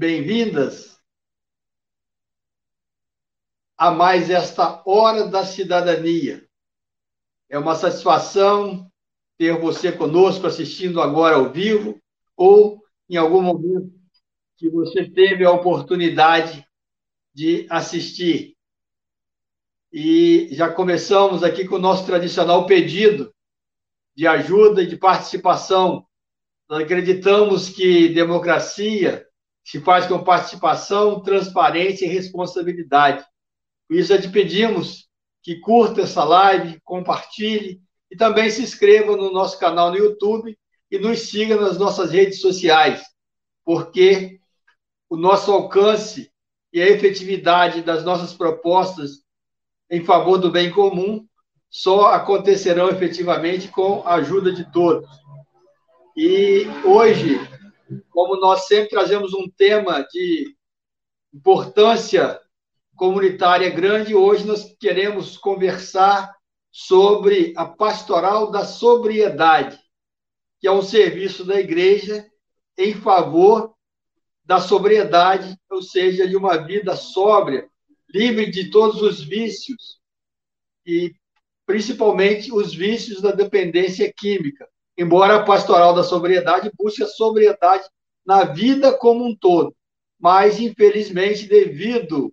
bem-vindas a mais esta Hora da Cidadania. É uma satisfação ter você conosco assistindo agora ao vivo ou em algum momento que você teve a oportunidade de assistir. E já começamos aqui com o nosso tradicional pedido de ajuda e de participação. Nós acreditamos que democracia se faz com participação, transparência e responsabilidade. Por isso, já te pedimos que curta essa live, compartilhe e também se inscreva no nosso canal no YouTube e nos siga nas nossas redes sociais, porque o nosso alcance e a efetividade das nossas propostas em favor do bem comum só acontecerão efetivamente com a ajuda de todos. E hoje, como nós sempre trazemos um tema de importância comunitária grande, hoje nós queremos conversar sobre a pastoral da sobriedade, que é um serviço da igreja em favor da sobriedade, ou seja, de uma vida sóbria, livre de todos os vícios e principalmente os vícios da dependência química. Embora a pastoral da sobriedade busque a sobriedade na vida como um todo, mas infelizmente devido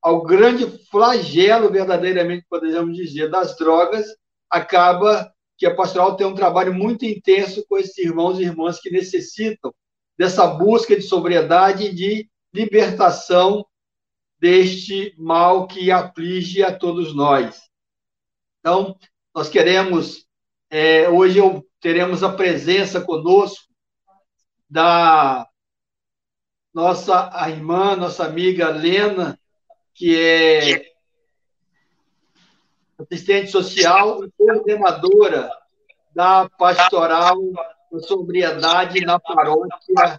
ao grande flagelo verdadeiramente podemos dizer das drogas, acaba que a pastoral tem um trabalho muito intenso com esses irmãos e irmãs que necessitam dessa busca de sobriedade e de libertação deste mal que aflige a todos nós. Então, nós queremos, é, hoje eu, teremos a presença conosco da nossa irmã, nossa amiga Lena, que é assistente social e coordenadora da pastoral da sobriedade na paróquia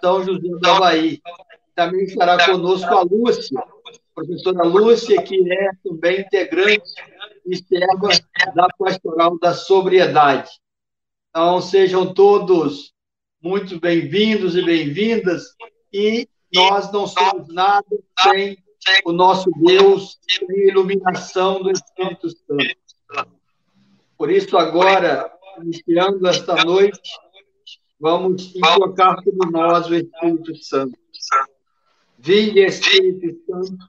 São José do Havaí. Também estará conosco a Lúcia, professora Lúcia, que é também integrante e serva da pastoral da sobriedade. Então, sejam todos muito bem-vindos e bem-vindas, e nós não somos nada sem o nosso Deus e iluminação do Espírito Santo. Por isso, agora, iniciando esta noite, vamos invocar sobre nós o Espírito Santo. Vinde, Espírito Santo,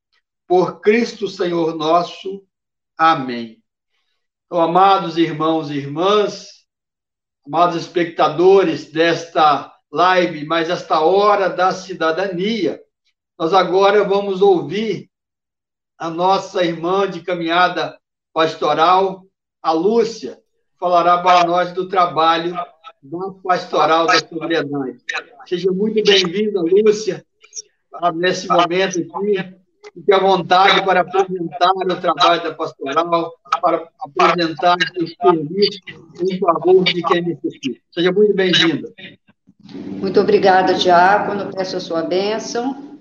Por Cristo Senhor nosso. Amém. Então, amados irmãos e irmãs, amados espectadores desta live, mas esta hora da cidadania, nós agora vamos ouvir a nossa irmã de caminhada pastoral, a Lúcia, falará para nós do trabalho da pastoral da sobriedade. Seja muito bem-vinda, Lúcia, nesse momento aqui. Fique à vontade para apresentar o trabalho da pastoral, para apresentar os serviços em favor de quem necessita. Seja muito bem-vinda. Muito obrigada, Diácono. Peço a sua bênção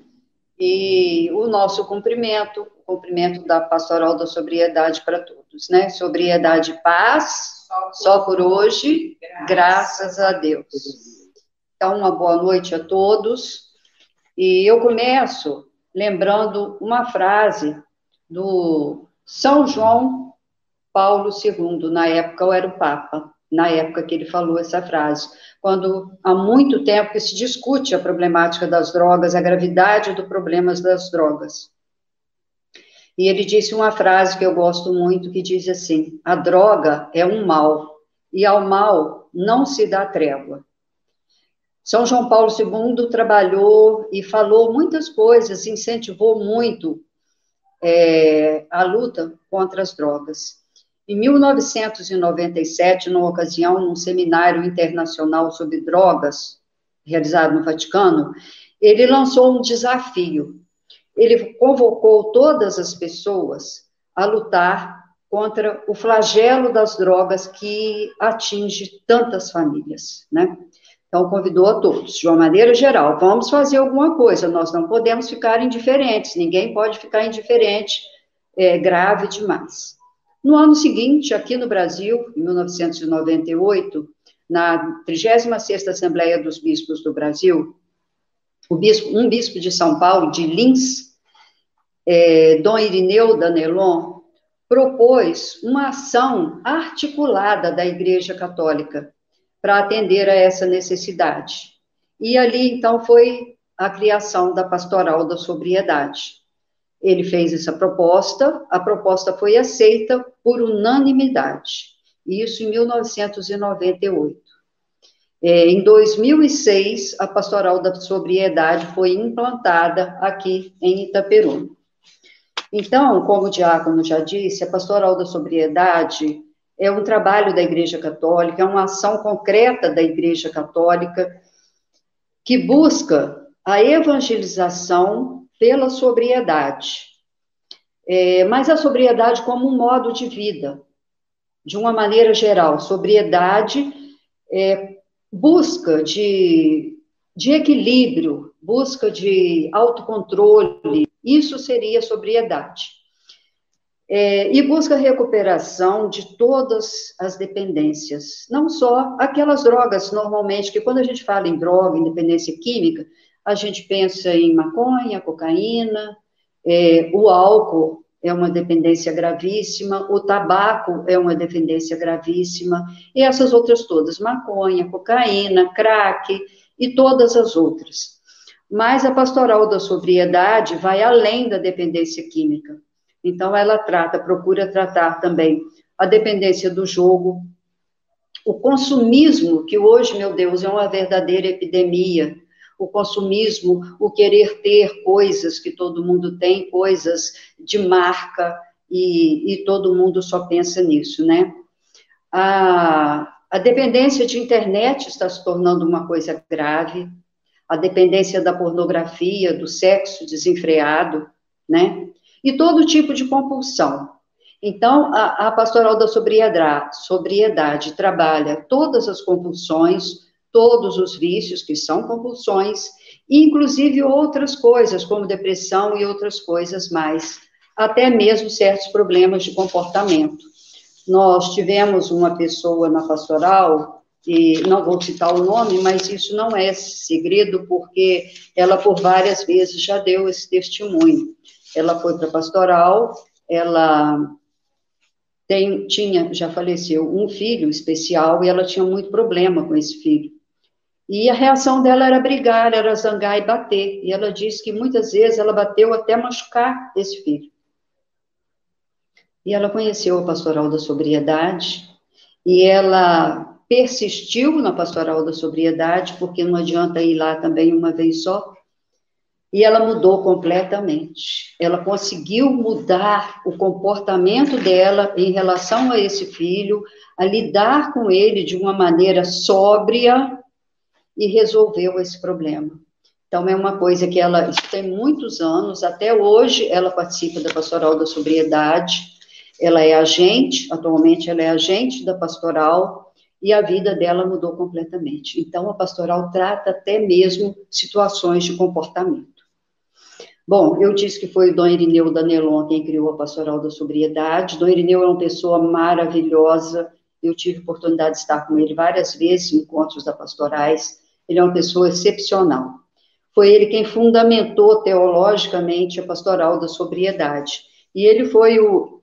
e o nosso cumprimento, o cumprimento da pastoral da sobriedade para todos, né? Sobriedade e paz, só por hoje, graças a Deus. Então, uma boa noite a todos. E eu começo lembrando uma frase do São João Paulo II, na época eu era o Papa, na época que ele falou essa frase quando há muito tempo que se discute a problemática das drogas, a gravidade do problema das drogas. E ele disse uma frase que eu gosto muito, que diz assim: a droga é um mal, e ao mal não se dá trégua. São João Paulo II trabalhou e falou muitas coisas, incentivou muito é, a luta contra as drogas. Em 1997, numa ocasião, num seminário internacional sobre drogas, realizado no Vaticano, ele lançou um desafio. ele convocou todas as pessoas a lutar contra o flagelo das drogas que atinge tantas famílias, né? Então, convidou a todos, de uma maneira geral, vamos fazer alguma coisa, nós não podemos ficar indiferentes, ninguém pode ficar indiferente, é grave demais. No ano seguinte, aqui no Brasil, em 1998, na 36ª Assembleia dos Bispos do Brasil, bispo, um bispo de São Paulo, de Lins, é, Dom Irineu Danelon, propôs uma ação articulada da Igreja Católica para atender a essa necessidade. E ali, então, foi a criação da Pastoral da Sobriedade. Ele fez essa proposta, a proposta foi aceita por unanimidade, isso em 1998. É, em 2006, a Pastoral da Sobriedade foi implantada aqui em Itaperuna. Então, como o diácono já disse, a Pastoral da Sobriedade é um trabalho da Igreja Católica, é uma ação concreta da Igreja Católica que busca a evangelização pela sobriedade. É, mas a sobriedade como um modo de vida, de uma maneira geral. Sobriedade é busca de, de equilíbrio, busca de autocontrole, isso seria sobriedade é, e busca recuperação de todas as dependências, não só aquelas drogas, normalmente, que quando a gente fala em droga, em dependência química, a gente pensa em maconha, cocaína, é, o álcool é uma dependência gravíssima, o tabaco é uma dependência gravíssima, e essas outras todas, maconha, cocaína, crack e todas as outras. Mas a pastoral da sobriedade vai além da dependência química então, ela trata, procura tratar também a dependência do jogo, o consumismo, que hoje, meu Deus, é uma verdadeira epidemia. O consumismo, o querer ter coisas que todo mundo tem, coisas de marca, e, e todo mundo só pensa nisso, né? A, a dependência de internet está se tornando uma coisa grave, a dependência da pornografia, do sexo desenfreado, né? E todo tipo de compulsão. Então, a, a pastoral da sobriedade, sobriedade trabalha todas as compulsões, todos os vícios que são compulsões, inclusive outras coisas, como depressão e outras coisas mais, até mesmo certos problemas de comportamento. Nós tivemos uma pessoa na pastoral, e não vou citar o nome, mas isso não é segredo, porque ela por várias vezes já deu esse testemunho ela foi para pastoral, ela tem, tinha, já faleceu, um filho especial e ela tinha muito problema com esse filho. E a reação dela era brigar, era zangar e bater. E ela disse que muitas vezes ela bateu até machucar esse filho. E ela conheceu a pastoral da sobriedade e ela persistiu na pastoral da sobriedade, porque não adianta ir lá também uma vez só e ela mudou completamente. Ela conseguiu mudar o comportamento dela em relação a esse filho, a lidar com ele de uma maneira sóbria e resolveu esse problema. Então, é uma coisa que ela, tem muitos anos, até hoje ela participa da Pastoral da Sobriedade, ela é agente, atualmente ela é agente da Pastoral, e a vida dela mudou completamente. Então, a Pastoral trata até mesmo situações de comportamento. Bom, eu disse que foi Dom Irineu Danelon quem criou a Pastoral da Sobriedade. Dom Irineu é uma pessoa maravilhosa. Eu tive oportunidade de estar com ele várias vezes em encontros da pastorais. Ele é uma pessoa excepcional. Foi ele quem fundamentou teologicamente a Pastoral da Sobriedade. E ele foi o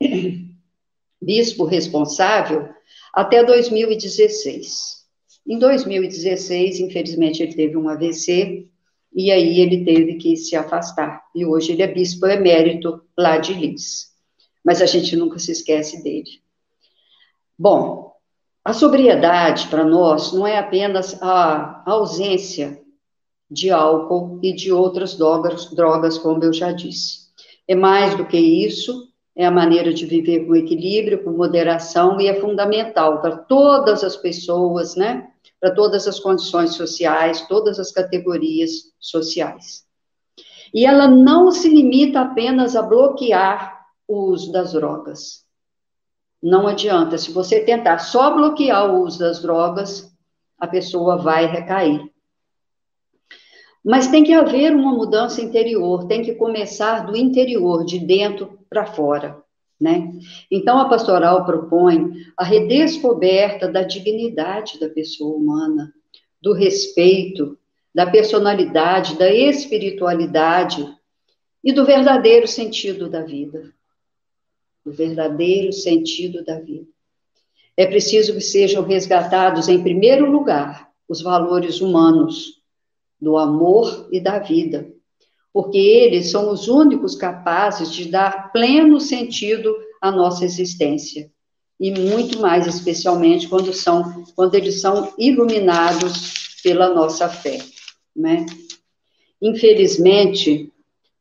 bispo responsável até 2016. Em 2016, infelizmente, ele teve um AVC e aí ele teve que se afastar. E hoje ele é bispo emérito lá de Lins. Mas a gente nunca se esquece dele. Bom, a sobriedade para nós não é apenas a ausência de álcool e de outras drogas, drogas, como eu já disse. É mais do que isso, é a maneira de viver com equilíbrio, com moderação, e é fundamental para todas as pessoas, né? Para todas as condições sociais, todas as categorias sociais. E ela não se limita apenas a bloquear o uso das drogas. Não adianta, se você tentar só bloquear o uso das drogas, a pessoa vai recair. Mas tem que haver uma mudança interior, tem que começar do interior, de dentro para fora. Né? Então, a pastoral propõe a redescoberta da dignidade da pessoa humana, do respeito, da personalidade, da espiritualidade e do verdadeiro sentido da vida. Do verdadeiro sentido da vida. É preciso que sejam resgatados, em primeiro lugar, os valores humanos, do amor e da vida, porque eles são os únicos capazes de dar pleno sentido à nossa existência. E muito mais especialmente quando são quando eles são iluminados pela nossa fé, né? Infelizmente,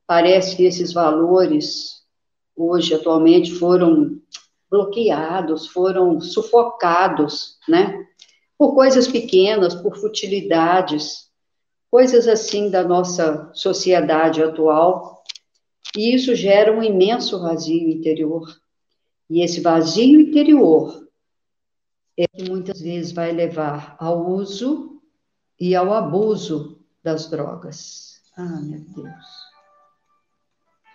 parece que esses valores hoje atualmente foram bloqueados, foram sufocados, né? Por coisas pequenas, por futilidades, coisas assim da nossa sociedade atual, e isso gera um imenso vazio interior. E esse vazio interior é que muitas vezes vai levar ao uso e ao abuso das drogas. Ah, meu Deus.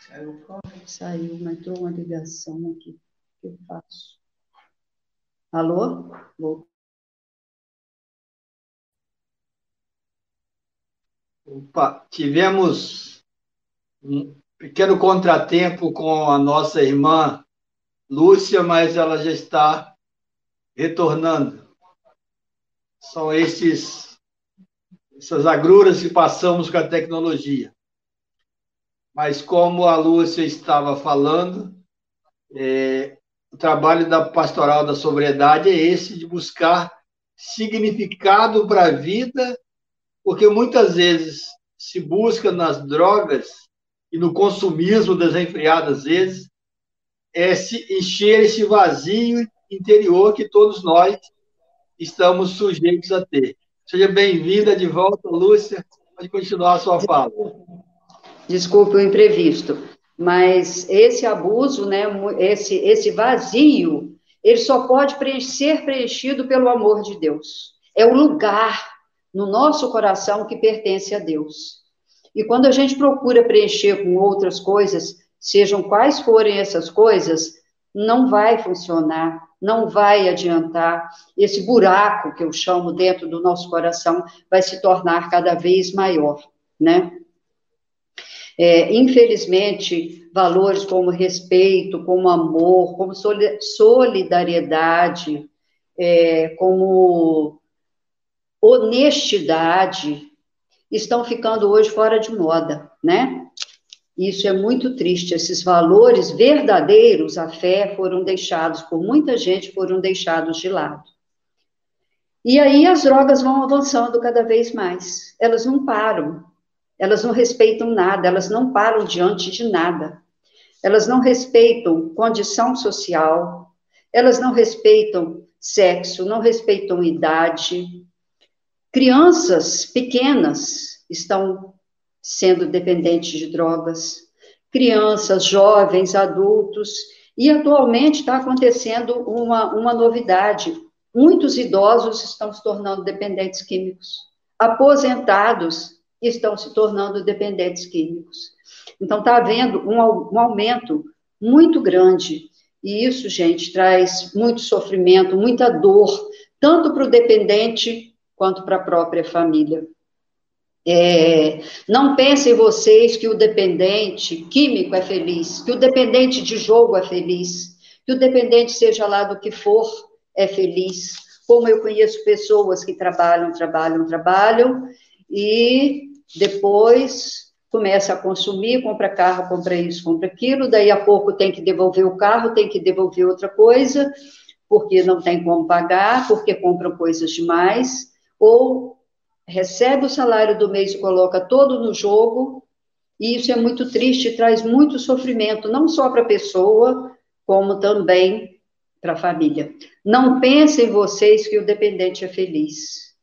Saiu, Saiu, mas entrou uma ligação aqui. O que eu faço? Alô? Voltou. Opa, tivemos um pequeno contratempo com a nossa irmã Lúcia, mas ela já está retornando. São esses, essas agruras que passamos com a tecnologia. Mas como a Lúcia estava falando, é, o trabalho da pastoral da sobriedade é esse de buscar significado para a vida porque muitas vezes se busca nas drogas e no consumismo desenfreado, às vezes, é se encher esse vazio interior que todos nós estamos sujeitos a ter. Seja bem-vinda de volta, Lúcia. Pode continuar a sua fala. Desculpe o imprevisto, mas esse abuso, né, esse, esse vazio, ele só pode ser preenchido pelo amor de Deus. É o lugar no nosso coração que pertence a Deus. E quando a gente procura preencher com outras coisas, sejam quais forem essas coisas, não vai funcionar, não vai adiantar. Esse buraco que eu chamo dentro do nosso coração vai se tornar cada vez maior, né? É, infelizmente, valores como respeito, como amor, como solidariedade, é, como honestidade, estão ficando hoje fora de moda, né? Isso é muito triste. Esses valores verdadeiros, a fé, foram deixados por muita gente, foram deixados de lado. E aí as drogas vão avançando cada vez mais. Elas não param. Elas não respeitam nada, elas não param diante de nada. Elas não respeitam condição social, elas não respeitam sexo, não respeitam idade, Crianças pequenas estão sendo dependentes de drogas, crianças, jovens, adultos, e atualmente está acontecendo uma, uma novidade: muitos idosos estão se tornando dependentes químicos, aposentados estão se tornando dependentes químicos. Então, está havendo um, um aumento muito grande, e isso, gente, traz muito sofrimento, muita dor, tanto para o dependente quanto para a própria família. É, não pensem vocês que o dependente químico é feliz, que o dependente de jogo é feliz, que o dependente, seja lá do que for, é feliz. Como eu conheço pessoas que trabalham, trabalham, trabalham e depois começa a consumir, compra carro, compra isso, compra aquilo, daí a pouco tem que devolver o carro, tem que devolver outra coisa, porque não tem como pagar, porque compram coisas demais ou recebe o salário do mês e coloca todo no jogo, e isso é muito triste, traz muito sofrimento, não só para a pessoa, como também para a família. Não pensem vocês que o dependente é feliz.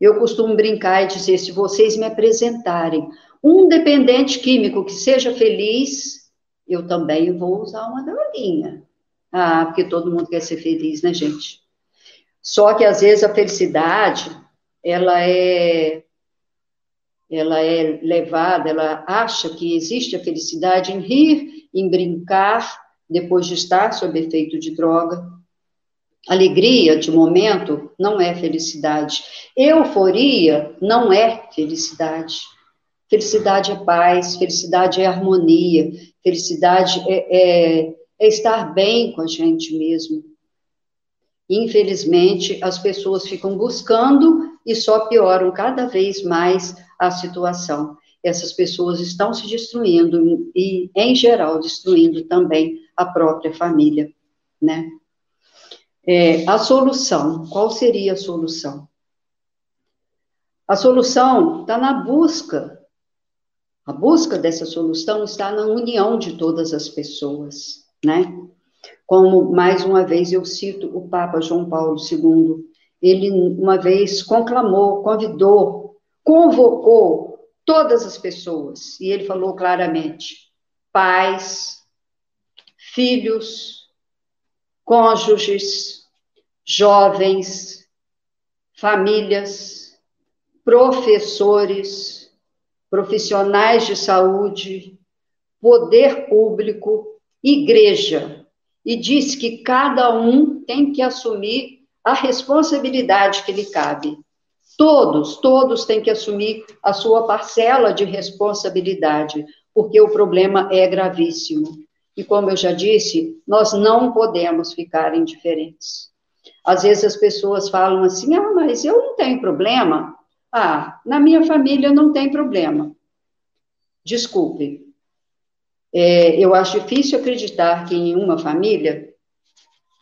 Eu costumo brincar e dizer: se vocês me apresentarem Um dependente químico que seja feliz, eu também vou usar uma droguinha. Ah, porque todo mundo quer ser feliz, né, gente? Só que às vezes a felicidade, ela é ela é levada, ela acha que existe a felicidade em rir, em brincar, depois de estar sob efeito de droga. Alegria de momento não é felicidade. Euforia não é felicidade. Felicidade é paz, felicidade é harmonia, felicidade é, é, é estar bem com a gente mesmo. Infelizmente, as pessoas ficam buscando e só pioram cada vez mais a situação. Essas pessoas estão se destruindo e, em geral, destruindo também a própria família, né? É, a solução, qual seria a solução? A solução está na busca a busca dessa solução está na união de todas as pessoas, né? Como, mais uma vez, eu cito o Papa João Paulo II. Ele, uma vez, conclamou, convidou, convocou todas as pessoas, e ele falou claramente: pais, filhos, cônjuges, jovens, famílias, professores, profissionais de saúde, poder público, igreja, e diz que cada um tem que assumir a responsabilidade que lhe cabe. Todos, todos têm que assumir a sua parcela de responsabilidade, porque o problema é gravíssimo. E como eu já disse, nós não podemos ficar indiferentes. Às vezes as pessoas falam assim: ah, mas eu não tenho problema. Ah, na minha família não tem problema. Desculpe. É, eu acho difícil acreditar que em uma família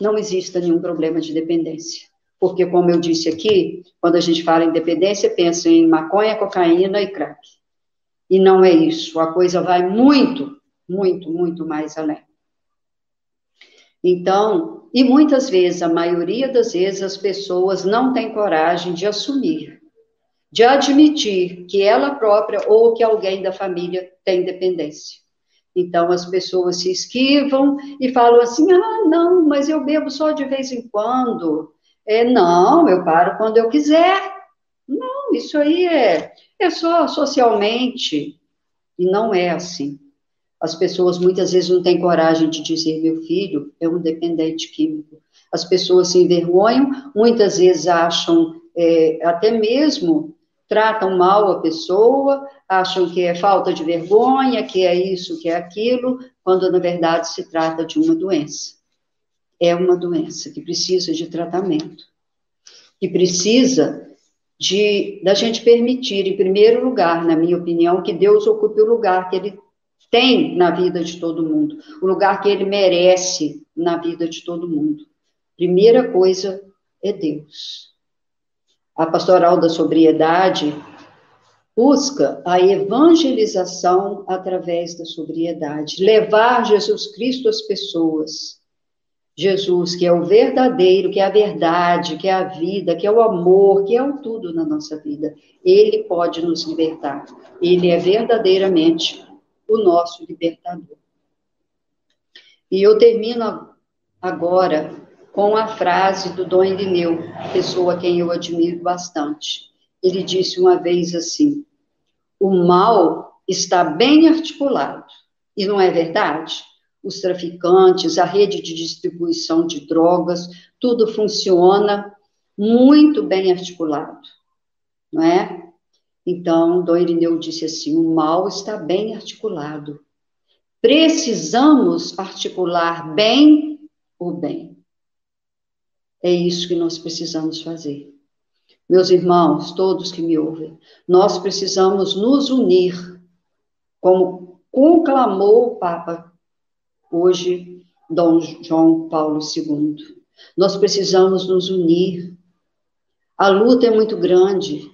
não exista nenhum problema de dependência. Porque, como eu disse aqui, quando a gente fala em dependência, pensa em maconha, cocaína e crack. E não é isso. A coisa vai muito, muito, muito mais além. Então, e muitas vezes, a maioria das vezes, as pessoas não têm coragem de assumir de admitir que ela própria ou que alguém da família tem dependência. Então, as pessoas se esquivam e falam assim: ah, não, mas eu bebo só de vez em quando. É, não, eu paro quando eu quiser. Não, isso aí é, é só socialmente. E não é assim. As pessoas muitas vezes não têm coragem de dizer: meu filho é um dependente químico. As pessoas se envergonham, muitas vezes acham é, até mesmo tratam mal a pessoa, acham que é falta de vergonha, que é isso, que é aquilo, quando na verdade se trata de uma doença. É uma doença que precisa de tratamento, que precisa de da gente permitir, em primeiro lugar, na minha opinião, que Deus ocupe o lugar que Ele tem na vida de todo mundo, o lugar que Ele merece na vida de todo mundo. Primeira coisa é Deus. A pastoral da sobriedade busca a evangelização através da sobriedade, levar Jesus Cristo às pessoas. Jesus, que é o verdadeiro, que é a verdade, que é a vida, que é o amor, que é o tudo na nossa vida. Ele pode nos libertar. Ele é verdadeiramente o nosso libertador. E eu termino agora com a frase do Dom Irineu, pessoa a quem eu admiro bastante. Ele disse uma vez assim: o mal está bem articulado. E não é verdade? Os traficantes, a rede de distribuição de drogas, tudo funciona muito bem articulado, não é? Então, Dom Irineu disse assim: o mal está bem articulado. Precisamos articular bem o bem. É isso que nós precisamos fazer. Meus irmãos, todos que me ouvem, nós precisamos nos unir, como conclamou o Papa hoje, Dom João Paulo II. Nós precisamos nos unir. A luta é muito grande.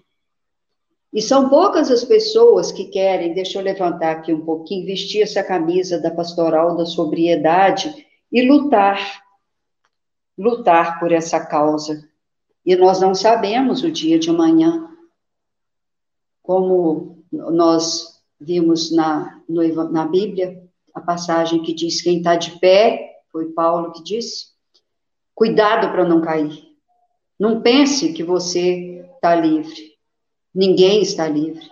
E são poucas as pessoas que querem, deixa eu levantar aqui um pouquinho, vestir essa camisa da pastoral da sobriedade e lutar lutar por essa causa. E nós não sabemos o dia de amanhã. Como nós vimos na, no, na Bíblia a passagem que diz: quem está de pé, foi Paulo que disse, cuidado para não cair. Não pense que você está livre. Ninguém está livre.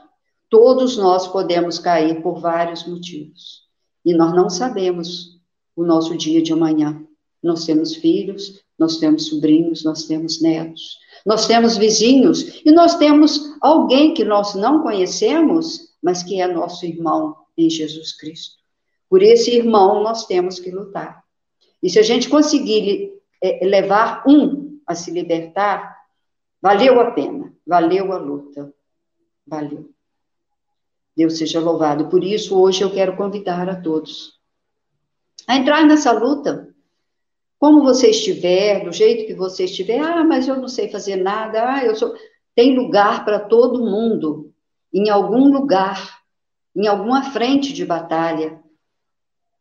Todos nós podemos cair por vários motivos. E nós não sabemos o nosso dia de amanhã. Nós temos filhos, nós temos sobrinhos, nós temos netos, nós temos vizinhos e nós temos alguém que nós não conhecemos, mas que é nosso irmão em Jesus Cristo. Por esse irmão nós temos que lutar. E se a gente conseguir é, levar um a se libertar, valeu a pena, valeu a luta, valeu. Deus seja louvado. Por isso, hoje eu quero convidar a todos a entrar nessa luta. Como você estiver, do jeito que você estiver, ah, mas eu não sei fazer nada, ah, eu sou. Tem lugar para todo mundo, em algum lugar, em alguma frente de batalha.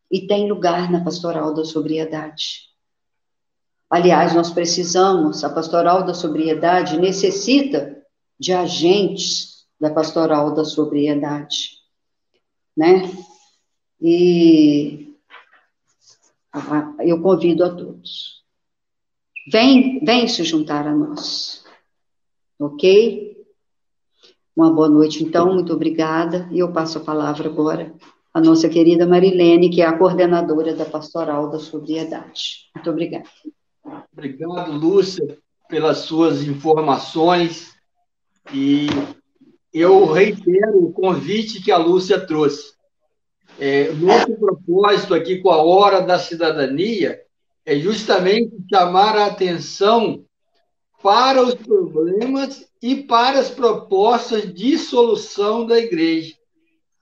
E tem lugar na pastoral da sobriedade. Aliás, nós precisamos, a pastoral da sobriedade necessita de agentes da pastoral da sobriedade, né? E eu convido a todos. Vem, vem se juntar a nós. Ok? Uma boa noite, então, muito obrigada. E eu passo a palavra agora à nossa querida Marilene, que é a coordenadora da Pastoral da Sobriedade. Muito obrigada. Obrigado, Lúcia, pelas suas informações. E eu reitero o convite que a Lúcia trouxe. É, nosso propósito aqui com a Hora da Cidadania é justamente chamar a atenção para os problemas e para as propostas de solução da igreja,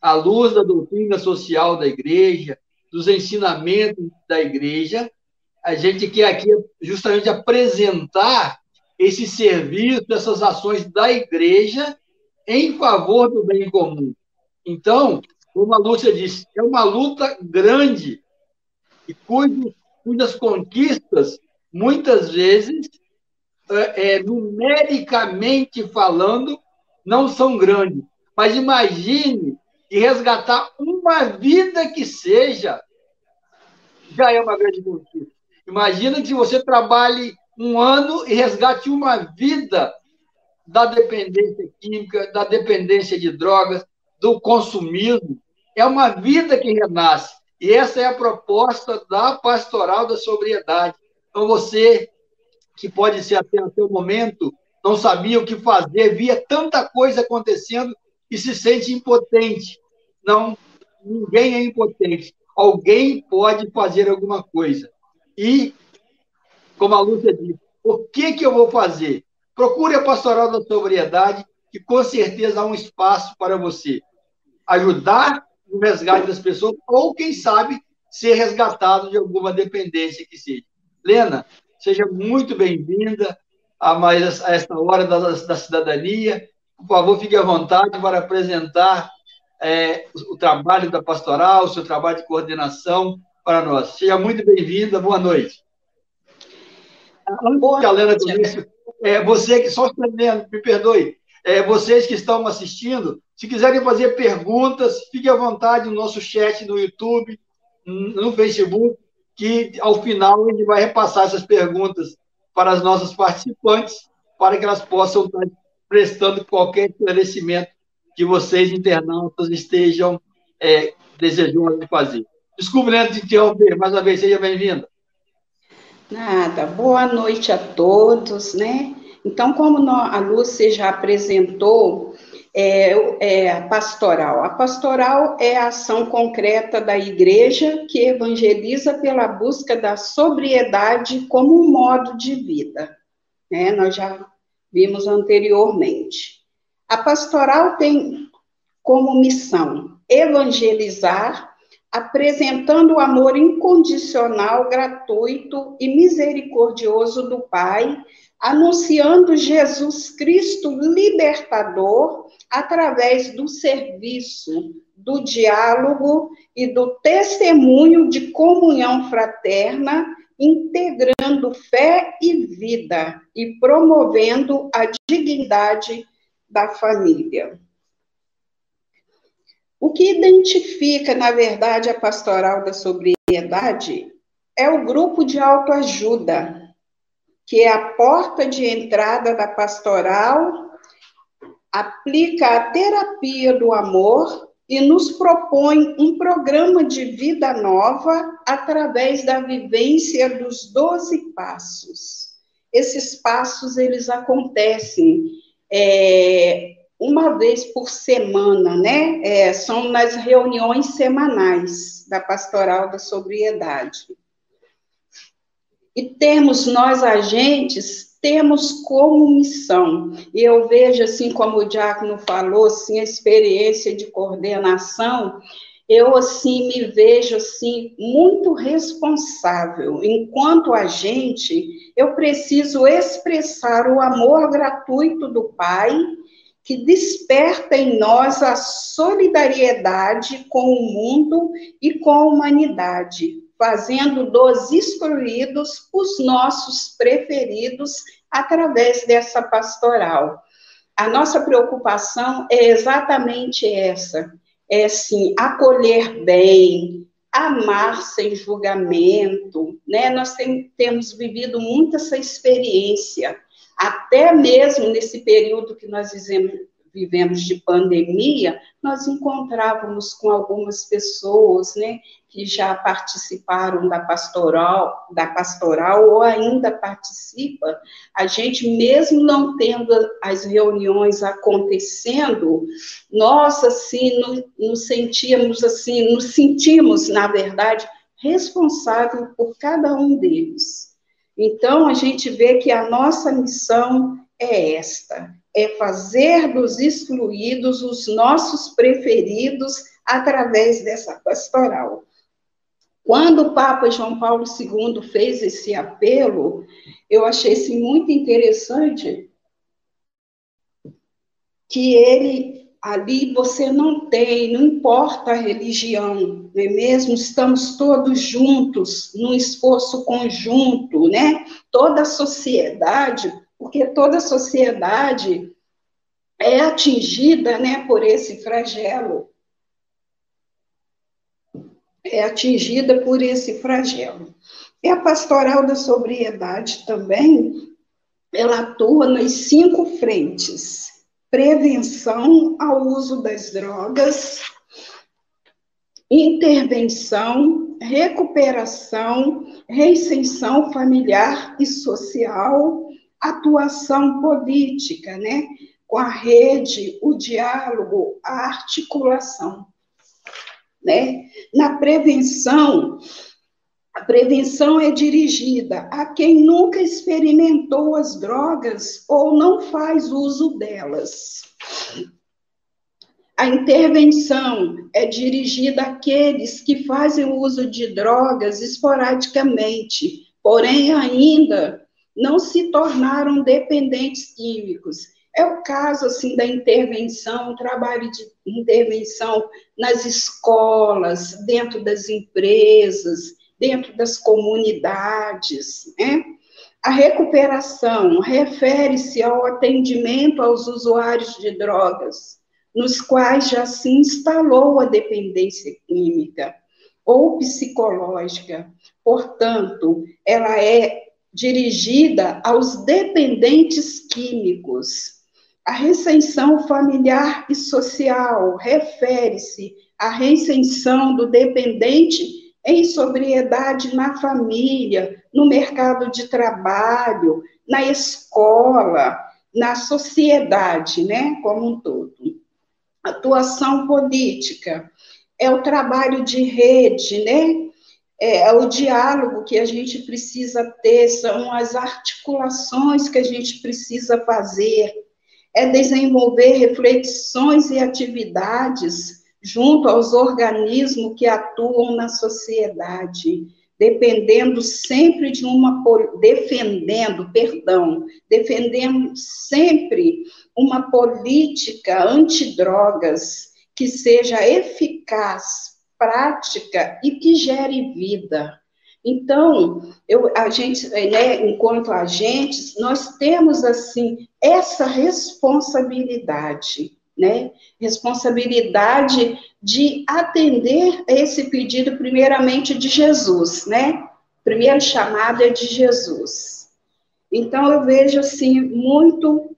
à luz da doutrina social da igreja, dos ensinamentos da igreja. A gente quer aqui justamente apresentar esse serviço, essas ações da igreja em favor do bem comum. Então, como a Lúcia disse, é uma luta grande e cujo, cujas conquistas, muitas vezes, é, é, numericamente falando, não são grandes. Mas imagine que resgatar uma vida que seja, já é uma grande conquista. Imagina que você trabalhe um ano e resgate uma vida da dependência química, da dependência de drogas, do consumismo. É uma vida que renasce. E essa é a proposta da pastoral da sobriedade. Então, você que pode ser até o seu momento não sabia o que fazer, via tanta coisa acontecendo e se sente impotente. Não, ninguém é impotente. Alguém pode fazer alguma coisa. E, como a Lúcia disse, o que, que eu vou fazer? Procure a pastoral da sobriedade, que com certeza há um espaço para você ajudar no resgate das pessoas, ou, quem sabe, ser resgatado de alguma dependência que seja. Lena, seja muito bem-vinda a mais a esta hora da, da, cidadania. Por favor, fique à vontade para apresentar é, o, o, trabalho da pastoral, o seu trabalho de coordenação para nós. Seja muito bem-vinda, boa noite. Antes que a Lena comece, é, você que só me perdoe, é, vocês que estão assistindo, se quiserem fazer perguntas, fique à vontade no nosso chat no YouTube, no Facebook, que ao final gente vai repassar essas perguntas para as nossas participantes, para que elas possam estar prestando qualquer esclarecimento que vocês, internautas, estejam é, desejando fazer. Desculpe, Leandro, de interromper, mais uma vez, seja bem-vinda. Nada, boa noite a todos, né? Então, como a Lúcia já apresentou, é, é, a pastoral. A pastoral é a ação concreta da igreja que evangeliza pela busca da sobriedade como um modo de vida. Né? Nós já vimos anteriormente. A pastoral tem como missão evangelizar, apresentando o amor incondicional, gratuito e misericordioso do Pai anunciando Jesus Cristo libertador através do serviço, do diálogo e do testemunho de comunhão fraterna, integrando fé e vida e promovendo a dignidade da família. O que identifica, na verdade, a pastoral da sobriedade é o grupo de autoajuda, que é a porta de entrada da pastoral, aplica a terapia do amor e nos propõe um programa de vida nova através da vivência dos 12 passos. Esses passos, eles acontecem é, uma vez por semana, né? É, são nas reuniões semanais da Pastoral da Sobriedade. E temos nós agentes, temos como missão, e eu vejo assim como o Diácono falou, assim, a experiência de coordenação, eu assim me vejo assim muito responsável. Enquanto agente, eu preciso expressar o amor gratuito do Pai que desperta em nós a solidariedade com o mundo e com a humanidade, fazendo dos excluídos os nossos preferidos através dessa pastoral. A nossa preocupação é exatamente essa: é sim acolher bem, amar sem julgamento, né? Nós tem, temos vivido muito essa experiência, até mesmo nesse período que nós vivemos, de pandemia, nós encontrávamos com algumas pessoas, né, que já participaram da pastoral, da pastoral ou ainda participa, a gente mesmo não tendo as reuniões acontecendo, nós assim nos, nos sentíamos assim, nos sentimos, na verdade, responsável por cada um deles. Então a gente vê que a nossa missão é esta, é fazer dos excluídos os nossos preferidos através dessa pastoral. Quando o Papa João Paulo II fez esse apelo, eu achei assim, muito interessante que ele ali você não tem, não importa a religião, não é mesmo? Estamos todos juntos, num esforço conjunto, né? Toda a sociedade porque toda a sociedade é atingida né, por esse flagelo. É atingida por esse flagelo. E a pastoral da sobriedade também, ela atua nas cinco frentes: prevenção ao uso das drogas, intervenção, recuperação, reinserção familiar e social, atuação política, né? com a rede, o diálogo, a articulação. Né? Na prevenção, a prevenção é dirigida a quem nunca experimentou as drogas ou não faz uso delas. A intervenção é dirigida àqueles que fazem uso de drogas esporadicamente, porém ainda não se tornaram dependentes químicos. É o caso assim da intervenção, trabalho de intervenção nas escolas, dentro das empresas, dentro das comunidades, né? A recuperação refere-se ao atendimento aos usuários de drogas, nos quais já se instalou a dependência química ou psicológica. Portanto, ela é dirigida aos dependentes químicos. A recensão familiar e social refere-se à recensão do dependente em sobriedade na família, no mercado de trabalho, na escola, na sociedade, né, como um todo. Atuação política é o trabalho de rede, né, é, é, o diálogo que a gente precisa ter, são as articulações que a gente precisa fazer, é desenvolver reflexões e atividades junto aos organismos que atuam na sociedade, dependendo sempre de uma defendendo, perdão, defendendo sempre uma política antidrogas que seja eficaz prática e que gere vida. Então, eu, a gente, né, enquanto agentes, nós temos assim essa responsabilidade, né? Responsabilidade de atender esse pedido, primeiramente de Jesus, né? Primeiro chamado é de Jesus. Então, eu vejo, assim, muito,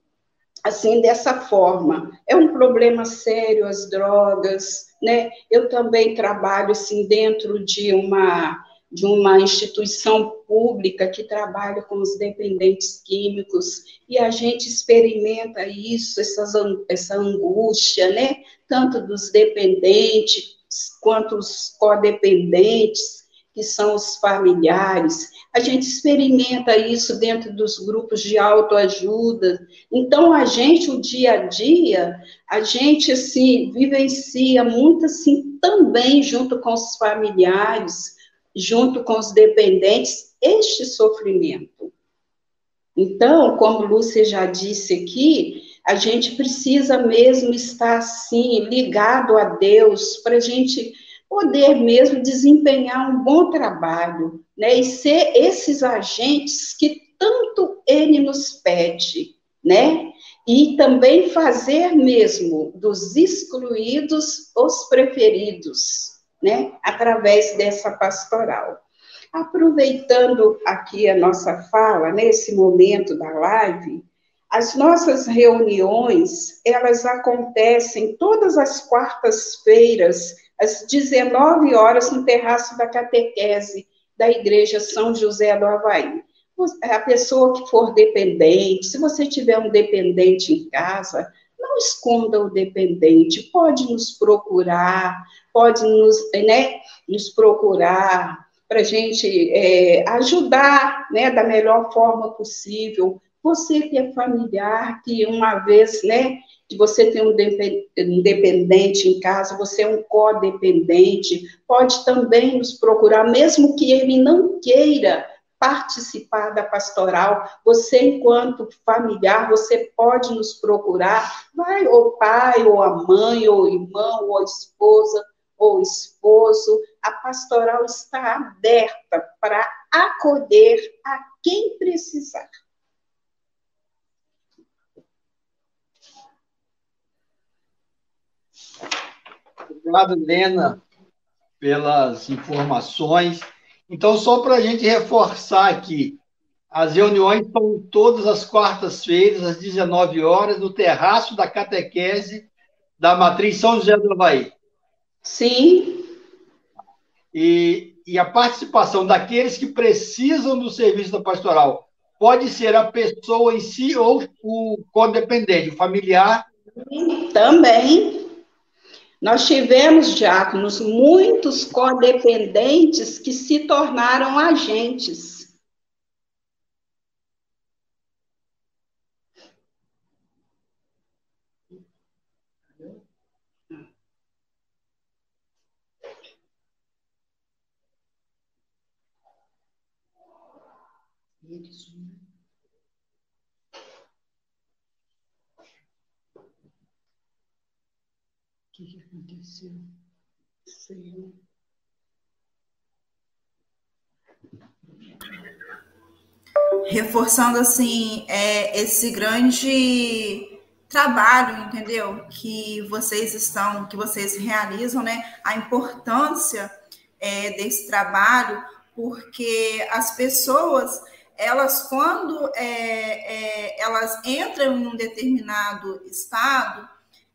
assim, dessa forma. É um problema sério as drogas, né? Eu também trabalho, assim, dentro de uma de uma instituição pública que trabalha com os dependentes químicos, e a gente experimenta isso, essas, essa angústia, né? Tanto dos dependentes quanto os codependentes, que são os familiares. A gente experimenta isso dentro dos grupos de autoajuda. Então, a gente, o dia a dia, a gente, assim, vivencia muito, assim, também junto com os familiares, junto com os dependentes, este sofrimento. Então, como Lúcia já disse aqui, a gente precisa mesmo estar assim, ligado a Deus, para a gente poder mesmo desempenhar um bom trabalho, né? E ser esses agentes que tanto Ele nos pede, né? E também fazer mesmo dos excluídos os preferidos, né, através dessa pastoral. Aproveitando aqui a nossa fala, nesse momento da live, as nossas reuniões, elas acontecem todas as quartas-feiras, às 19 horas, no terraço da catequese da Igreja São José do Havaí. A pessoa que for dependente, se você tiver um dependente em casa, não esconda o dependente, pode nos procurar, pode nos, né, nos procurar para a gente é, ajudar né, da melhor forma possível. Você que é familiar, que uma vez, né, que você tem um dependente em casa, você é um codependente, pode também nos procurar, mesmo que ele não queira participar da pastoral, você, enquanto familiar, você pode nos procurar, vai ou pai, ou a mãe, ou irmão, ou esposa, ou esposo, a pastoral está aberta para acolher a quem precisar. Obrigado, Helena, pelas informações. Então, só para a gente reforçar aqui, as reuniões são todas as quartas-feiras, às 19 horas, no terraço da catequese da Matriz São José do Havaí. Sim. E, e a participação daqueles que precisam do serviço da pastoral pode ser a pessoa em si ou o codependente, o familiar. Também. Nós tivemos, diáconos, muitos codependentes que se tornaram agentes. Sei. Reforçando assim é, esse grande trabalho, entendeu? Que vocês estão, que vocês realizam, né? A importância é, desse trabalho, porque as pessoas elas quando é, é, elas entram em um determinado estado,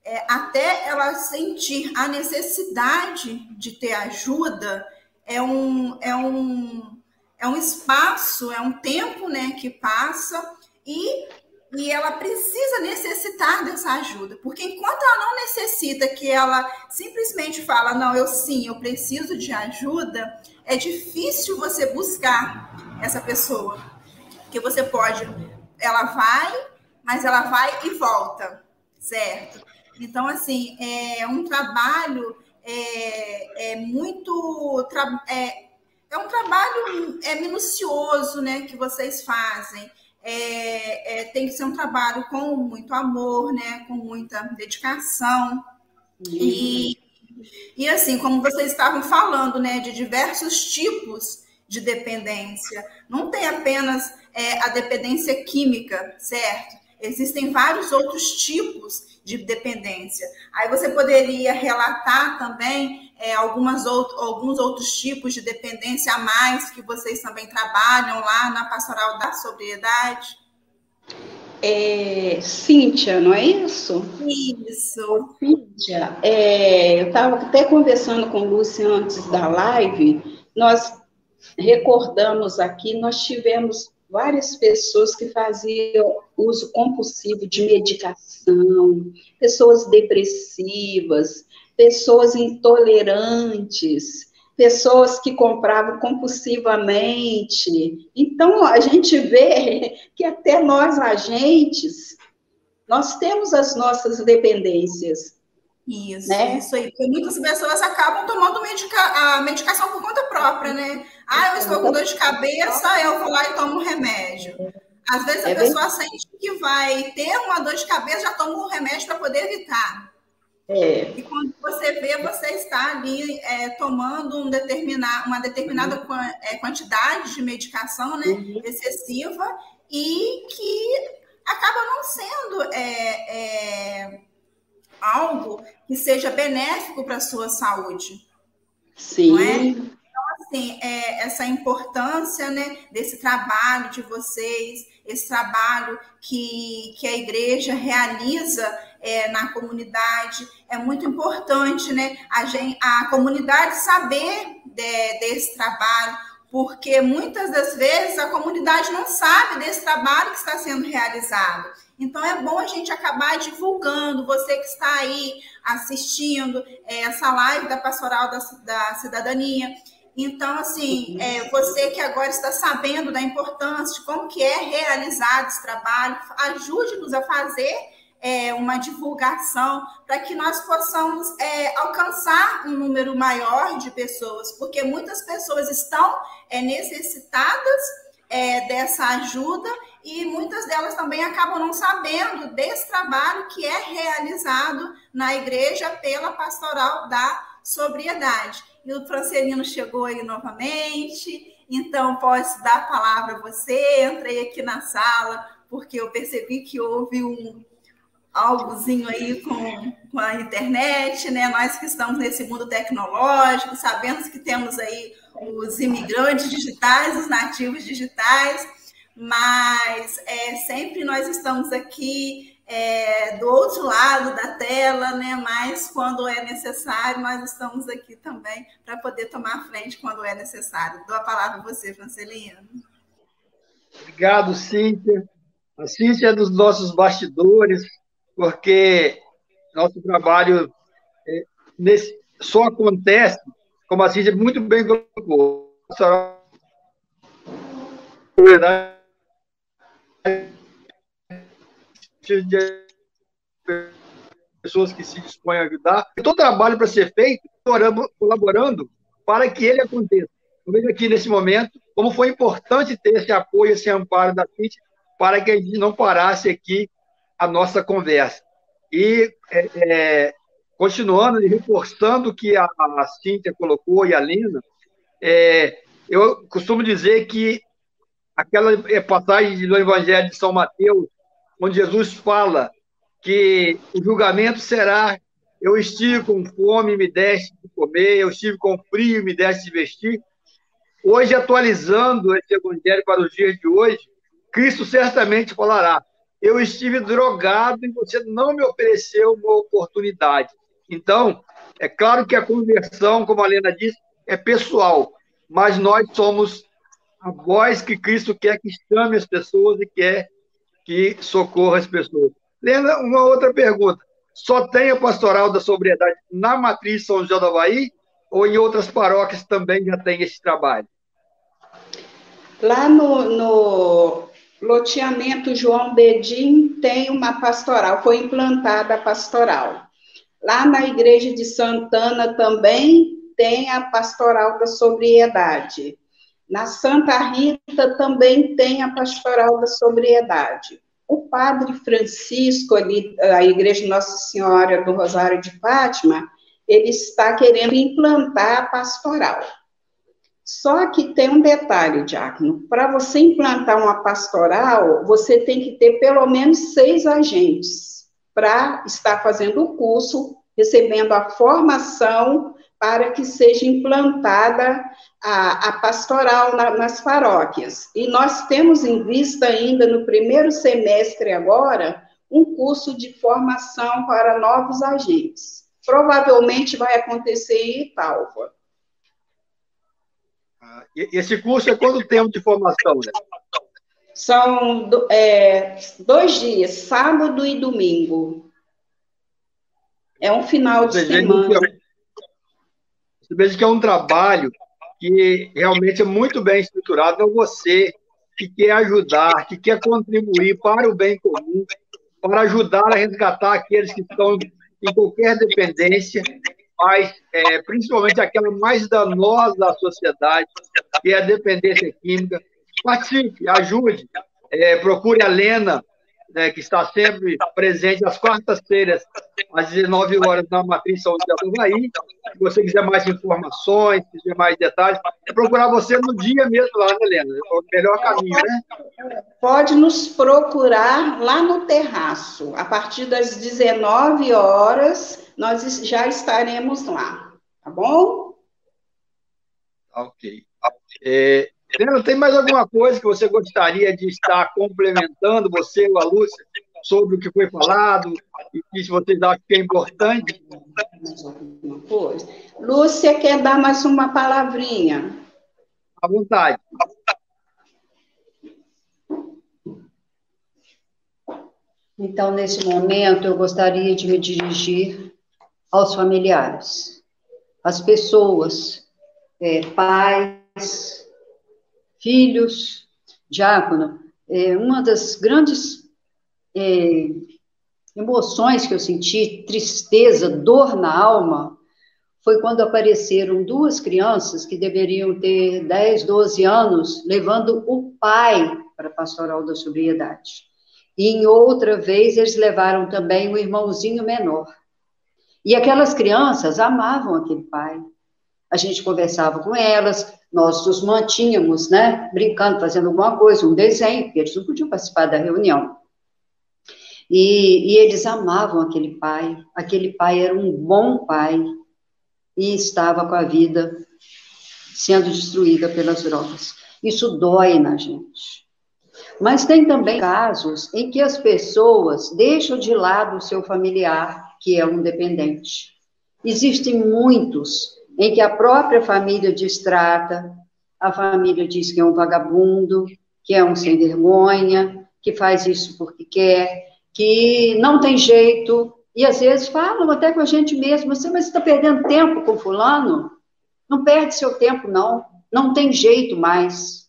é, até elas sentir a necessidade de ter ajuda, é um, é um, é um espaço, é um tempo né, que passa e, e ela precisa necessitar dessa ajuda. Porque enquanto ela não necessita, que ela simplesmente fala, não, eu sim, eu preciso de ajuda, é difícil você buscar essa pessoa que você pode, ela vai, mas ela vai e volta, certo? Então, assim, é um trabalho é, é muito. É, é um trabalho é minucioso, né, que vocês fazem. É, é, tem que ser um trabalho com muito amor, né, com muita dedicação. E, e assim, como vocês estavam falando, né, de diversos tipos de dependência. Não tem apenas é, a dependência química, certo? Existem vários outros tipos de dependência. Aí você poderia relatar também é, algumas outro, alguns outros tipos de dependência a mais que vocês também trabalham lá na pastoral da sobriedade? É, Cíntia, não é isso? Isso. Cíntia, é, eu estava até conversando com o Lúcia antes da live, nós recordamos aqui, nós tivemos várias pessoas que faziam uso compulsivo de medicação, pessoas depressivas, pessoas intolerantes, pessoas que compravam compulsivamente. Então, a gente vê que até nós, agentes, nós temos as nossas dependências. Isso, né? isso aí. Porque muitas pessoas acabam tomando medica a medicação por conta própria, né? Ah, eu estou com dor de cabeça, eu vou lá e tomo um remédio. Às vezes a é pessoa bem... sente que vai ter uma dor de cabeça, já toma um remédio para poder evitar. É. E quando você vê, você está ali é, tomando um determinar, uma determinada uhum. Quantidade de medicação né, uhum. excessiva e que acaba não sendo é, é algo que seja benéfico para a sua saúde. Sim. Então, assim, é, essa importância né, desse trabalho de vocês, esse trabalho que, que a igreja realiza é, na comunidade. É muito importante né, a, gente, a comunidade saber de, desse trabalho, porque muitas das vezes a comunidade não sabe desse trabalho que está sendo realizado. Então é bom a gente acabar divulgando, você que está aí assistindo é, essa live da Pastoral da, da Cidadania. Então, assim, é, você que agora está sabendo da importância de como que é realizado esse trabalho, ajude-nos a fazer é, uma divulgação para que nós possamos é, alcançar um número maior de pessoas, porque muitas pessoas estão é, necessitadas é, dessa ajuda e muitas delas também acabam não sabendo desse trabalho que é realizado na igreja pela pastoral da sobriedade. E o Francelino chegou aí novamente, então posso dar a palavra a você. Entrei aqui na sala porque eu percebi que houve um, algozinho aí com, com a internet, né? Nós que estamos nesse mundo tecnológico, sabemos que temos aí os imigrantes digitais, os nativos digitais, mas é, sempre nós estamos aqui é, do outro lado da tela, né? Mas quando é necessário, nós estamos aqui também para poder tomar frente quando é necessário. Dou a palavra a você, Francelino. Obrigado, Cíntia. A Cíntia é dos nossos bastidores, porque nosso trabalho é, nesse, só acontece, como a Cíntia muito bem colocou, verdade, de pessoas que se dispõem a ajudar. Todo trabalho para ser feito, colaborando para que ele aconteça. Eu vejo aqui nesse momento como foi importante ter esse apoio, esse amparo da CIT, para que a gente não parasse aqui a nossa conversa. E, é, é, continuando e reforçando o que a, a Cíntia colocou e a Lina, é, eu costumo dizer que aquela é, passagem do Evangelho de São Mateus, onde Jesus fala que o julgamento será: eu estive com fome, me deste de comer, eu estive com frio, me deste de vestir. Hoje, atualizando esse evangelho para os dias de hoje, Cristo certamente falará: eu estive drogado e você não me ofereceu uma oportunidade. Então, é claro que a conversão, como a Lena disse, é pessoal, mas nós somos a voz que Cristo quer que chame as pessoas e quer que socorra as pessoas. Lena, uma outra pergunta. Só tem a pastoral da sobriedade na matriz São João do Havaí ou em outras paróquias também já tem esse trabalho? Lá no, no loteamento João Bedim tem uma pastoral, foi implantada a pastoral. Lá na igreja de Santana também tem a pastoral da sobriedade. Na Santa Rita também tem a pastoral da sobriedade. O padre Francisco, ali, a igreja Nossa Senhora do Rosário de Fátima, ele está querendo implantar a pastoral. Só que tem um detalhe, Diácono. Para você implantar uma pastoral, você tem que ter pelo menos seis agentes para estar fazendo o curso, recebendo a formação para que seja implantada a, a pastoral na, nas paróquias. E nós temos em vista ainda no primeiro semestre agora um curso de formação para novos agentes. Provavelmente vai acontecer em Italva. Esse curso é quanto tempo de formação? Né? São é, dois dias, sábado e domingo. É um final de você semana. você veja que é um trabalho que realmente é muito bem estruturado. Então, você que quer ajudar, que quer contribuir para o bem comum, para ajudar a resgatar aqueles que estão em qualquer dependência, mas é, principalmente aquela mais danosa da sociedade, que é a dependência química. Participe, ajude, é, procure a Lena, né, que está sempre presente às quartas-feiras, às 19 horas, na Matriz São José do Havaí. Se você quiser mais informações, quiser mais detalhes, é procurar você no dia mesmo lá, né, Helena? É o melhor caminho, né? Pode nos procurar lá no terraço. A partir das 19 horas, nós já estaremos lá, tá bom? Ok. É, Helena, tem mais alguma coisa que você gostaria de estar complementando, você ou a Lúcia, sobre o que foi falado e que vocês acham que é importante? Lúcia quer dar mais uma palavrinha. À vontade. Então, nesse momento, eu gostaria de me dirigir aos familiares, às pessoas, é, pais, filhos, diácono, é, uma das grandes é, emoções que eu senti, tristeza, dor na alma, foi quando apareceram duas crianças que deveriam ter 10, 12 anos, levando o pai para a pastoral da sobriedade. E em outra vez, eles levaram também o irmãozinho menor. E aquelas crianças amavam aquele pai. A gente conversava com elas, nós os mantínhamos, né, brincando, fazendo alguma coisa, um desenho, porque eles não podiam participar da reunião. E, e, eles amavam aquele pai, aquele pai era um bom pai, e estava com a vida sendo destruída pelas drogas. Isso dói na gente. Mas tem também casos em que as pessoas deixam de lado o seu familiar, que é um dependente. Existem muitos em que a própria família distrata, a família diz que é um vagabundo, que é um sem vergonha, que faz isso porque quer, que não tem jeito, e às vezes falam até com a gente mesmo, assim, mas você está perdendo tempo com fulano? Não perde seu tempo, não. Não tem jeito mais.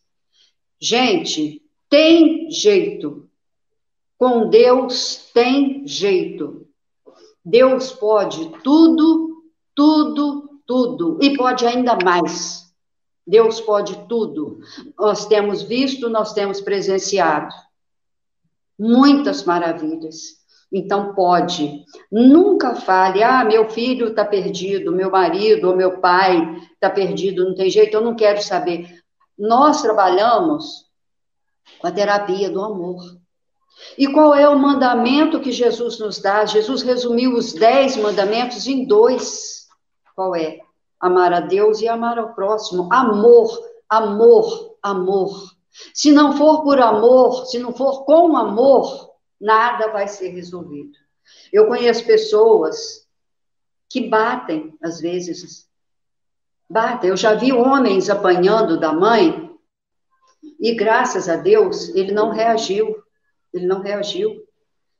Gente, tem jeito. Com Deus tem jeito. Deus pode tudo, tudo, tudo e pode ainda mais. Deus pode tudo. Nós temos visto, nós temos presenciado muitas maravilhas. Então pode. Nunca fale, ah, meu filho está perdido, meu marido ou meu pai está perdido, não tem jeito, eu não quero saber. Nós trabalhamos com a terapia do amor. E qual é o mandamento que Jesus nos dá? Jesus resumiu os dez mandamentos em dois. Qual é? Amar a Deus e amar ao próximo. Amor, amor, amor. Se não for por amor, se não for com amor, nada vai ser resolvido. Eu conheço pessoas que batem, às vezes. Batem. Eu já vi homens apanhando da mãe e, graças a Deus, ele não reagiu. Ele não reagiu.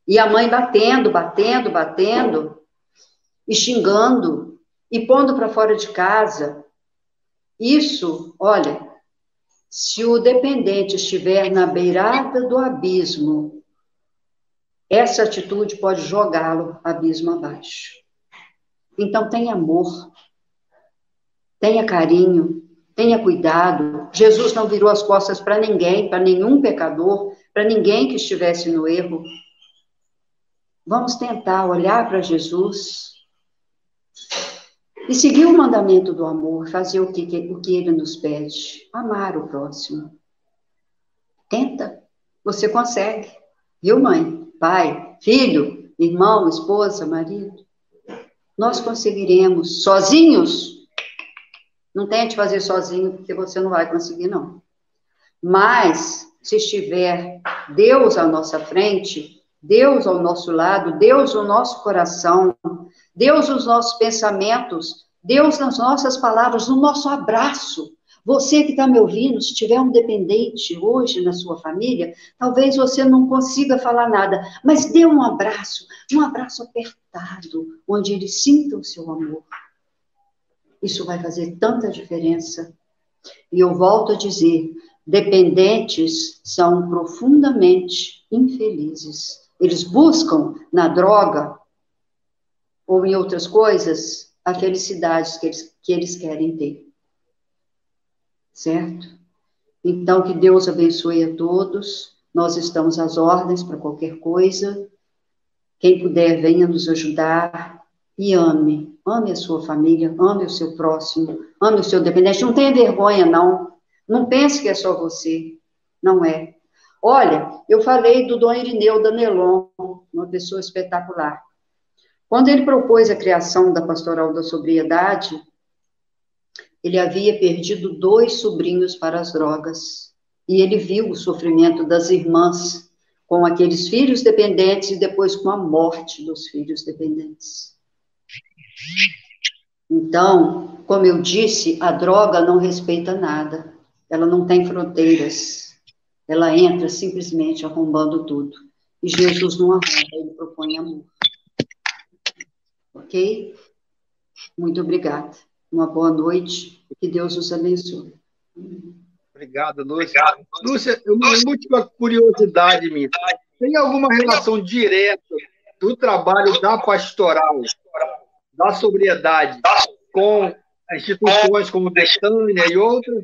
E a mãe batendo, batendo, batendo e xingando e pondo para fora de casa. Isso, olha, se o dependente estiver na beirada do abismo, essa atitude pode jogá-lo abismo abaixo. Então, tenha amor, tenha carinho, tenha cuidado. Jesus não virou as costas para ninguém, para nenhum pecador, para ninguém que estivesse no erro. Vamos tentar olhar para Jesus E seguir o mandamento do amor, fazer o que, o que ele nos pede, amar o próximo. Tenta, você consegue. Viu, mãe? Pai, filho, irmão, esposa, marido? Nós conseguiremos sozinhos? Não tente fazer sozinho, porque você não vai conseguir, não. Mas, se estiver Deus à nossa frente, Deus ao nosso lado, Deus no nosso coração, Deus nos nossos pensamentos, Deus nas nossas palavras, no nosso abraço. Você que está me ouvindo, se tiver um dependente hoje na sua família, talvez você não consiga falar nada, mas dê um abraço, um abraço apertado, onde ele sinta o seu amor. Isso vai fazer tanta diferença. E eu volto a dizer: dependentes são profundamente infelizes. Eles buscam na droga ou em outras coisas a felicidade que eles, que eles querem ter. Certo? Então, que Deus abençoe a todos. Nós estamos às ordens para qualquer coisa. Quem puder, venha nos ajudar e ame. Ame a sua família, ame o seu próximo, ame o seu dependente. Não tenha vergonha, não. Não pense que é só você. Não é. Olha, eu falei do Dom Irineu Danelon, uma pessoa espetacular. Quando ele propôs a criação da Pastoral da Sobriedade, ele havia perdido dois sobrinhos para as drogas. E ele viu o sofrimento das irmãs com aqueles filhos dependentes e depois com a morte dos filhos dependentes. Então, como eu disse, a droga não respeita nada. Ela não tem fronteiras. Ela entra simplesmente arrombando tudo. E Jesus não arromba, ele propõe amor. Ok? Muito obrigada. Uma boa noite. Que Deus os abençoe. Obrigado, Lúcia. Obrigado, Lúcia, uma última curiosidade minha. Tem alguma relação direta do trabalho da pastoral, da sobriedade, com instituições como Betânia e outras,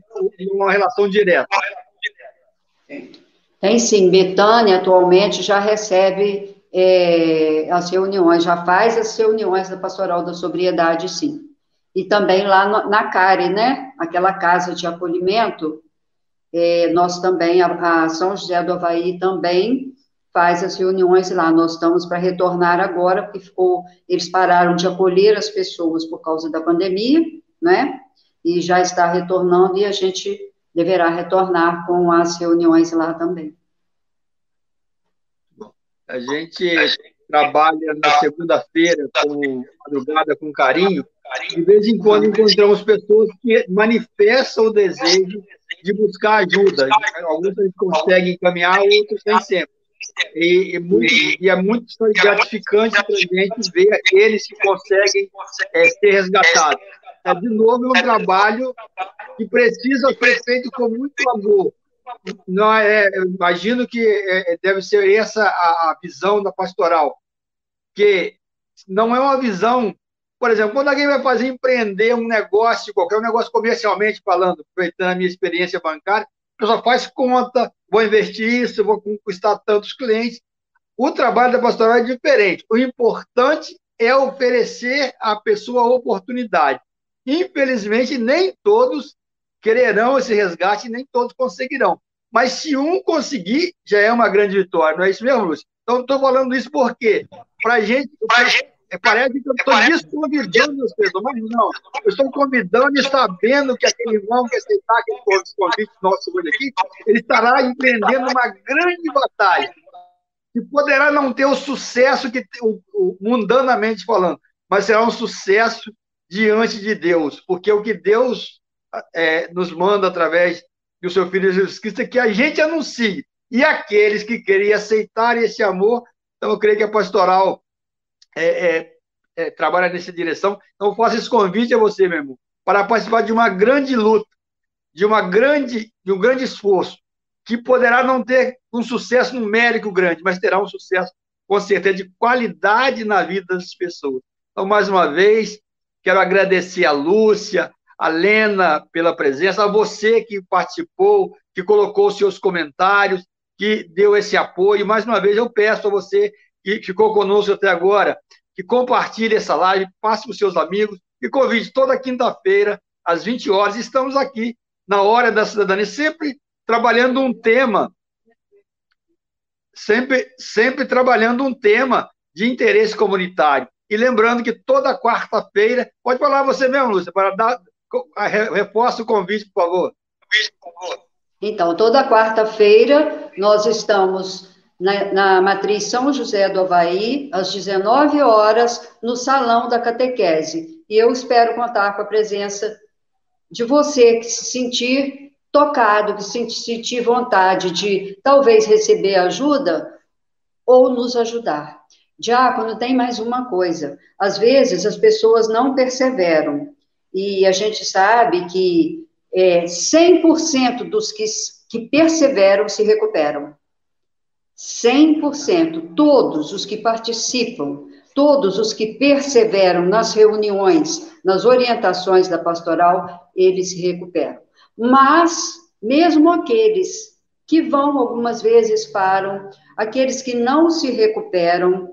uma relação direta? Tem sim. Betânia, atualmente, já recebe é, as reuniões, já faz as reuniões da Pastoral da Sobriedade, sim. E também lá no, na CARE, né? Aquela casa de acolhimento, é, nós também, a, a, São José do Havaí também faz as reuniões lá. Nós estamos para retornar agora, porque ficou, eles pararam de acolher as pessoas por causa da pandemia, né? E já está retornando e a gente deverá retornar com as reuniões lá também. A gente trabalha na segunda-feira com madrugada com carinho. De vez em quando encontramos pessoas que manifestam o desejo de buscar ajuda. Alguns a gente consegue encaminhar, outros nem sempre. E, e, muito, e, é muito gratificante para a gente ver aqueles que conseguem é, ser resgatados. É, de novo, é um trabalho que precisa ser feito com muito amor. Não é, eu imagino que é, deve ser essa a, a visão da pastoral, que não é uma visão, por exemplo, quando alguém vai fazer empreender um negócio, qualquer um negócio comercialmente falando, aproveitando a minha experiência bancária, a pessoa faz conta, vou investir isso, vou conquistar tantos clientes. O trabalho da pastoral é diferente. O importante é oferecer à pessoa a oportunidade. Infelizmente, nem todos quererão esse resgate, nem todos conseguirão. Mas se um conseguir, já é uma grande vitória, não é isso mesmo, Lúcio? Então, estou falando isso porque, para a gente, é, parece que eu estou desconvidando pessoas, mas não, eu estou convidando e sabendo que aquele irmão que aceitar aquele convite nosso hoje aqui, ele estará empreendendo uma grande batalha, que poderá não ter o sucesso que o, o, mundanamente falando, mas será um sucesso diante de Deus, porque o que Deus é, nos manda através do seu Filho Jesus Cristo que a gente anuncie. E aqueles que querem aceitar esse amor, então eu creio que a pastoral é, é, é, trabalha nessa direção. Então eu faço esse convite a você, meu irmão, para participar de uma grande luta, de uma grande, de um grande esforço, que poderá não ter um sucesso numérico grande, mas terá um sucesso com certeza de qualidade na vida das pessoas. Então, mais uma vez, Quero agradecer a Lúcia, a Lena pela presença, a você que participou, que colocou seus comentários, que deu esse apoio. Mais uma vez, eu peço a você que ficou conosco até agora, que compartilhe essa live, passe para os seus amigos e convide toda quinta-feira, às 20 horas, estamos aqui na Hora da Cidadania, sempre trabalhando um tema, sempre, sempre trabalhando um tema de interesse comunitário. E lembrando que toda quarta-feira, pode falar você mesmo, Lúcia, para dar, reforça o convite, por favor. Então, toda quarta-feira nós estamos na, na, matriz São José do Havaí, às 19 horas, no Salão da Catequese. E eu espero contar com a presença de você que se sentir tocado, que se sentir vontade de talvez receber ajuda ou nos ajudar. Diácono, tem mais uma coisa. Às vezes as pessoas não perseveram. E a gente sabe que é, 100% dos que, que perseveram se recuperam. 100%. Todos os que participam, todos os que perseveram nas reuniões, nas orientações da pastoral, eles se recuperam. Mas, mesmo aqueles que vão algumas vezes param, aqueles que não se recuperam,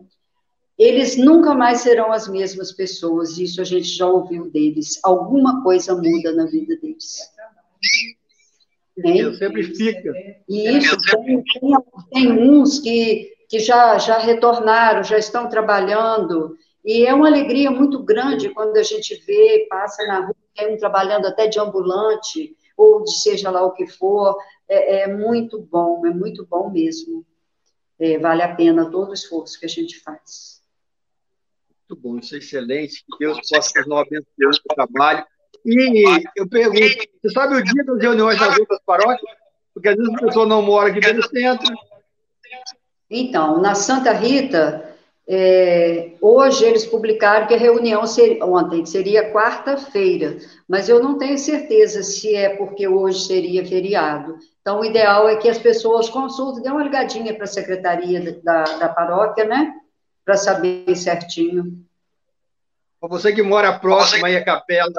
eles nunca mais serão as mesmas pessoas, isso a gente já ouviu deles. Alguma coisa muda na vida deles. Né? sempre fica. E isso, tem, tem, tem uns que, que já, já retornaram, já estão trabalhando, e é uma alegria muito grande quando a gente vê, passa na rua, tem um trabalhando até de ambulante, ou de seja lá o que for, é, é muito bom, é muito bom mesmo. É, vale a pena todo o esforço que a gente faz. Muito bom, isso é excelente. Que Deus possa continuar abençoando o trabalho. E eu pergunto, você sabe o dia das reuniões nas outras paróquias? Porque às vezes a pessoa não mora aqui dentro do centro. Então, na Santa Rita, é, hoje eles publicaram que a reunião seria, ontem seria quarta-feira, mas eu não tenho certeza se é porque hoje seria feriado. Então, o ideal é que as pessoas consultem, dê uma ligadinha para a secretaria da, da paróquia, né? Para saber certinho. Você que mora próximo aí à capela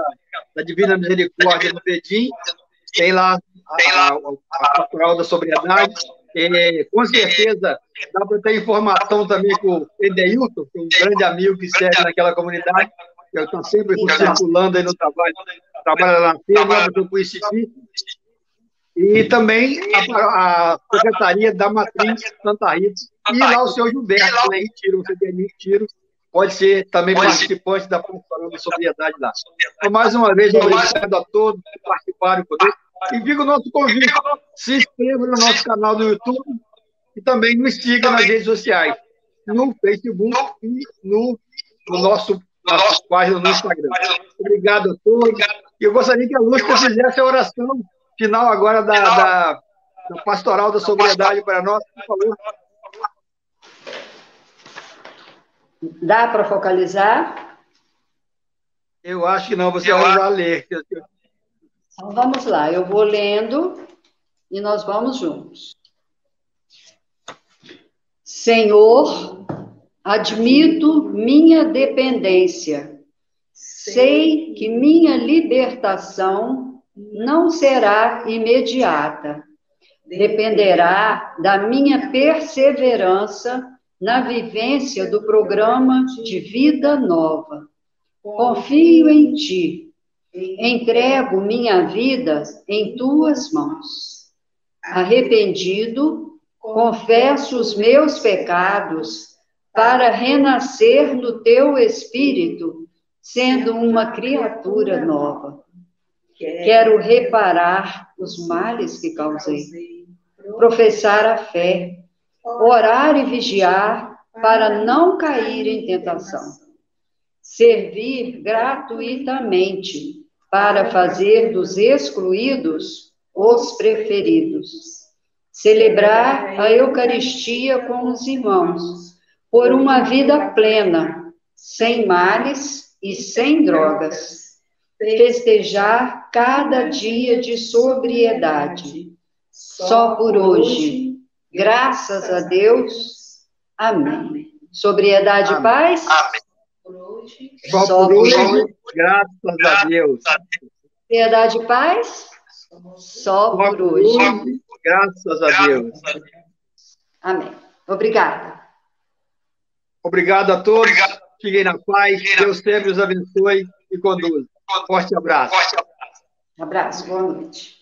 da Divina Misericórdia do Pedim, tem lá a, a, a pastoral da sobriedade. É, com certeza dá para ter informação também com o Edeilton, que é um grande amigo que serve naquela comunidade. Eu estou sempre circulando aí no trabalho, trabalha lá na feira, eu conheci e também a, a, Secretaria da Matriz Santa Rita. E lá o senhor Gilberto, né, Retiro, você tem Retiro, pode ser também pode participante ser. da Pastoral da Sobriedade lá. Então, mais uma vez, obrigado a todos que participaram conosco. E fica o nosso convite. Se inscreva no nosso canal do YouTube e também nos siga nas redes sociais, no Facebook e no, no nosso nossa página no Instagram. Obrigado a todos. E eu gostaria que a Lúcia fizesse a oração final agora da, da, da pastoral da sobriedade para nós, por favor. Dá para focalizar? Eu acho que não, você vai ler. Então vamos lá, eu vou lendo e nós vamos juntos. Senhor, admito minha dependência. Sei que minha libertação não será imediata. Dependerá da minha perseverança na vivência do programa de vida nova. Confio em ti. Entrego minha vida em tuas mãos. Arrependido, confesso os meus pecados para renascer no teu espírito, sendo uma criatura nova. Quero reparar os males que causei, professar a fé, orar e vigiar para não cair em tentação, servir gratuitamente para fazer dos excluídos os preferidos, celebrar a Eucaristia com os irmãos, por uma vida plena, sem males e sem drogas festejar cada dia de sobriedade. Só por hoje. Graças a Deus. Amém. Sobriedade e paz? Amém. Só, Só por hoje. hoje. Graças a Deus. Sobriedade e paz? Só, por hoje. hoje. Graças a Deus. Amém. Obrigada. Obrigado a todos. Fiquem na paz. Deus sempre os abençoe. e conduza. Forte abraço. Abraço, boa noite.